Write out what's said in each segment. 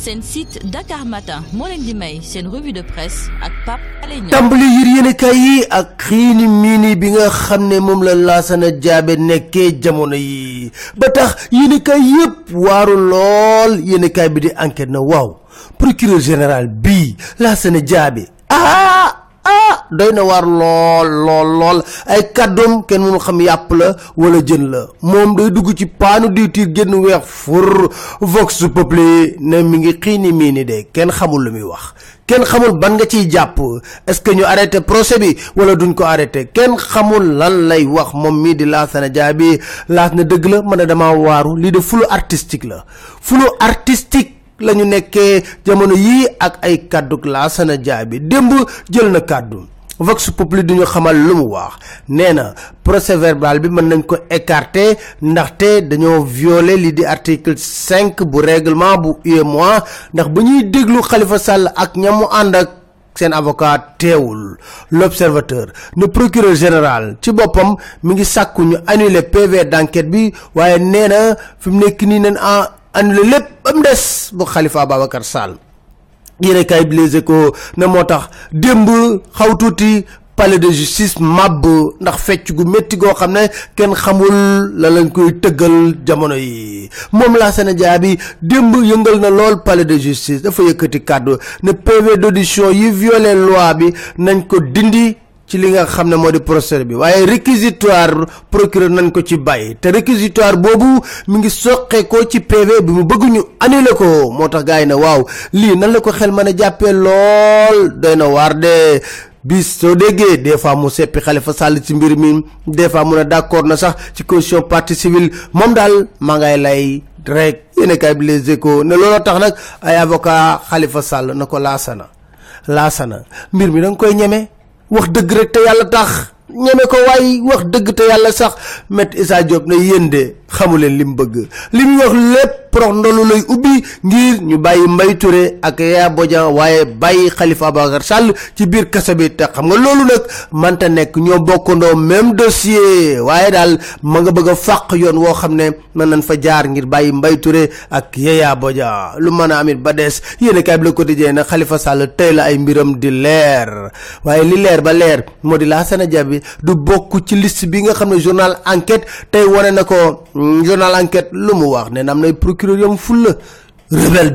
seen site Dakar Matin. Moo leen di may seen revue de presse ak Pape Alé Niang. Tàmbali yër yéenekaay yi ak xiini miini bi nga xam ne moom la Lassana Diabe nekkee jamono yi. Ba tax yéenekaay yëpp waaru lool. Yéenekaay bi di enquête na waaw. Procureur général bii Lassana Diabe ah ah doy na waar lool lool lool. Ay kàddoom kenn mënu xam yàpp la wala jën la. Moom day dugg ci paanu diwtiir génn weex fur. Vox populi ne mi ngi xiini mii ni de kenn xamul lu muy wax. Kenn xamul ban nga ciy jàpp. Est-ce que ñu arrêté procès bi wala duñ ko arrêté? Kenn xamul lan lay wax moom mii di Lassana Diabe laas na dëgg la man dama waaru. Lii de flou artistique la. Flou artistique la ñu nekkee jamono yii ak ay kàddu Lassana Diabe démb jël na kàddu vox populi du ñu xamal lu mu wax. Nee na procès verbal bi mën nañ ko écarter ndaxte dañoo violer li di article cinq bu règlement bu UEMOA ndax ñuy déglu Khalifa Sall ak ñamu ànd ak seen avocat teewul. L'observateur ne procureur général ci boppam mi ngi sàkku ñu annuler PV d'enquête bi waaye nee fi mu nekk nii nañ annulé lépp des bu Khalifa Ababacar Sall yéene kay bi Les Échos ne moo tax démb xaw tuuti palais de justice màbb ndax fecc gu métti goo xam ne kenn xamul la lañ koy tëggal jamono yi. Moom Lassana Diabe démb yëngal na lool palais de justice dafa yëkkati kàddu ne PV d'audition yi violé loi bi nañ ko dindi ci li nga xam ne moo di procès bi. Waaye réquisitoire procureur nañ ko ci bàyyi. Te réquisitoire boobu mi ngi soqee ko ci PV bi mu bëgg ñu annulé ko. Moo tax gars yi ne waaw nan la ko xel mën a jàppee lool? Doy na waar de. Bis soo déggee des fois mu seppi Khalifa Sall ci mbir mi des fois mu ne d'accord na sax ci caution partie civile. Moom daal maa ngay lay rek. Yéen kay bi Les Échos ne tax nag ay avocat na ko Lassana mbir mi da nga koy ñeme wax dëgg rek te yàlla tax. Ñeme ko waaye wax te sax. Met Issa Diop ne yéen de xamuleen li mu bëgg. Li mu wax prox ndolu lay ubbi ngir ñu bàyyi Mbaye Touré ak Yaya Bodian waaye bàyyi Khalifa Ababacar Sall ci biir kaso bi. Te xam nga loolu nag manta nekk ñoo bokkandoo même dossier. Waaye daal ma nga bëgg a fàq yoon woo xam ne nañ fa jaar ngir bàyyi Mbaye Touré ak Yaya Bodian lu mën a amit ba des yéen kay bi Quotidien na Khalifa Sall tey la ay mbiram di leer. Waaye li leer ba leer moo di Lassana Diabe du bokk ci liste bi nga xam ne journal enquête tey wane na ko. Journal enquête lu mu wax nee na am nay procureur yam fulla. Rebelle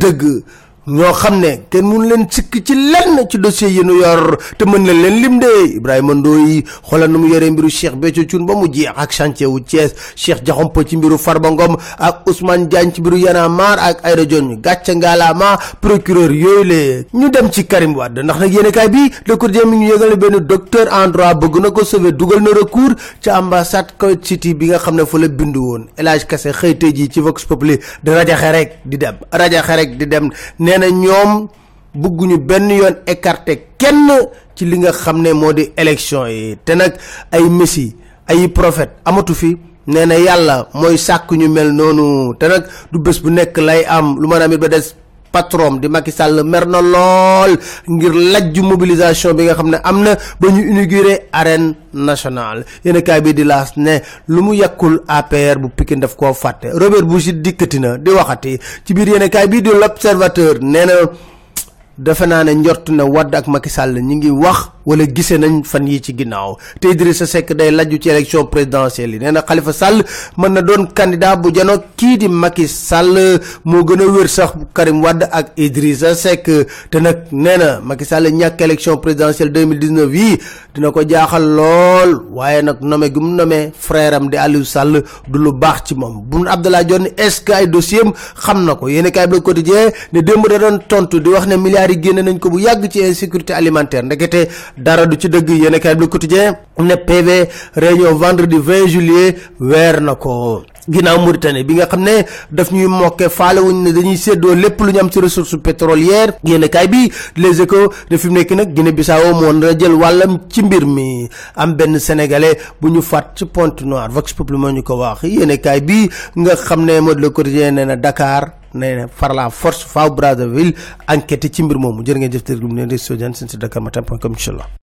ñoo xam ne kenn mun leen sikk ci lenn ci dossier yi nu yor te mën nañ leen lim de. Ibrahima Ndoye xoolal nu mu yoree mbiru Cheikh Béthio Thioune ba mu jeex ak chantier wu Thiès. Cheikh Diakhoumpa ci mbiru Farba Ngom ak Ousmane Diagne ci mbiru Y'en a marre ak Aïda Dione gàcce ngaalaama procureur yooyu le. Ñu dem ci Karim Wade ndax nag yéenekaay bi Le Quotidien mi ngi yëgal ne benn docteur en droit bëgg na ko sauver dugal na recours ca ambassade Kuwait City bi nga xam ne fa la bindu woon. El Hadj Kassé xëyte ji ci Vox Populi di rajaxe rek di dem rajaxe rek di dem. nee na ñoom bëgguñu benn yoon écarté kenn ci li nga xam ne moo di élection yi. Te nag ay messie ay prophète amatu fi nee yàlla mooy sàkk ñu mel noonu. Te nag du bés bu nekk lay am lu mën a amit ba des patron di Macky Sall mer na lool ngir lajju mobilisation bi nga xam ne am na ba ñu inauguré arène nationale. Yéen bi di laas ne lu mu yàkkul APR bu Pikine daf koo Robert Bouchi dikkati na di waxati. Ci biir yéen kaay bi di l'observateur nee na defe ne ak Macky Sall ñi ngi wax wala gisee nañ fan yi ci ginnaaw. Te Idrissa Seck day lajju ci élection présidentielle yi. Nee na Khalifa Sall mën na doon candidat bu jano kii di Macky Sall. Moo gën a wér sax Karim Wade ak Idrissa Seck. Te nag nee na Macky Sall ñàkk élection présidentielle 2019 yi dina ko jaaxal lool. Waaye nag nommé gu mu nommé frère am di Aliou Sall du lu baax ci moom. Boun Abdallah Dionne est-ce que ay dossier am xam na ko. Yéen kaay bi Quotidien ne démb da doon tontu di wax ne milliards yi génne nañ ko bu yàgg ci insécurité alimentaire. Ndekete dara du ci dëgg yéen kaay bi Le Quotidien ne PV réunion vendredi 20 juillet weer na ko. Ginnaaw Mauritanie bi nga xam ne daf ñuy mokke faalewuñ ne dañuy séddoo lépp lu ñu am ci ressource pétrolière yéen kaay bi Les Échos ne fi mu nekk nag Guinée Bissau moo na jël wàllam ci mbir mi. Am benn sénégalais bu ñu fàtt ci Pointe-Noire Vox Populi moo ñu ko wax. Yéen kaay bi nga xam ne Le Quotidien na Dakar na par la force faaw Brazzaville enquête ci mbir moomu. Jërë ngeen jëf tërgum ne di sojan seen si Dakar Matin point com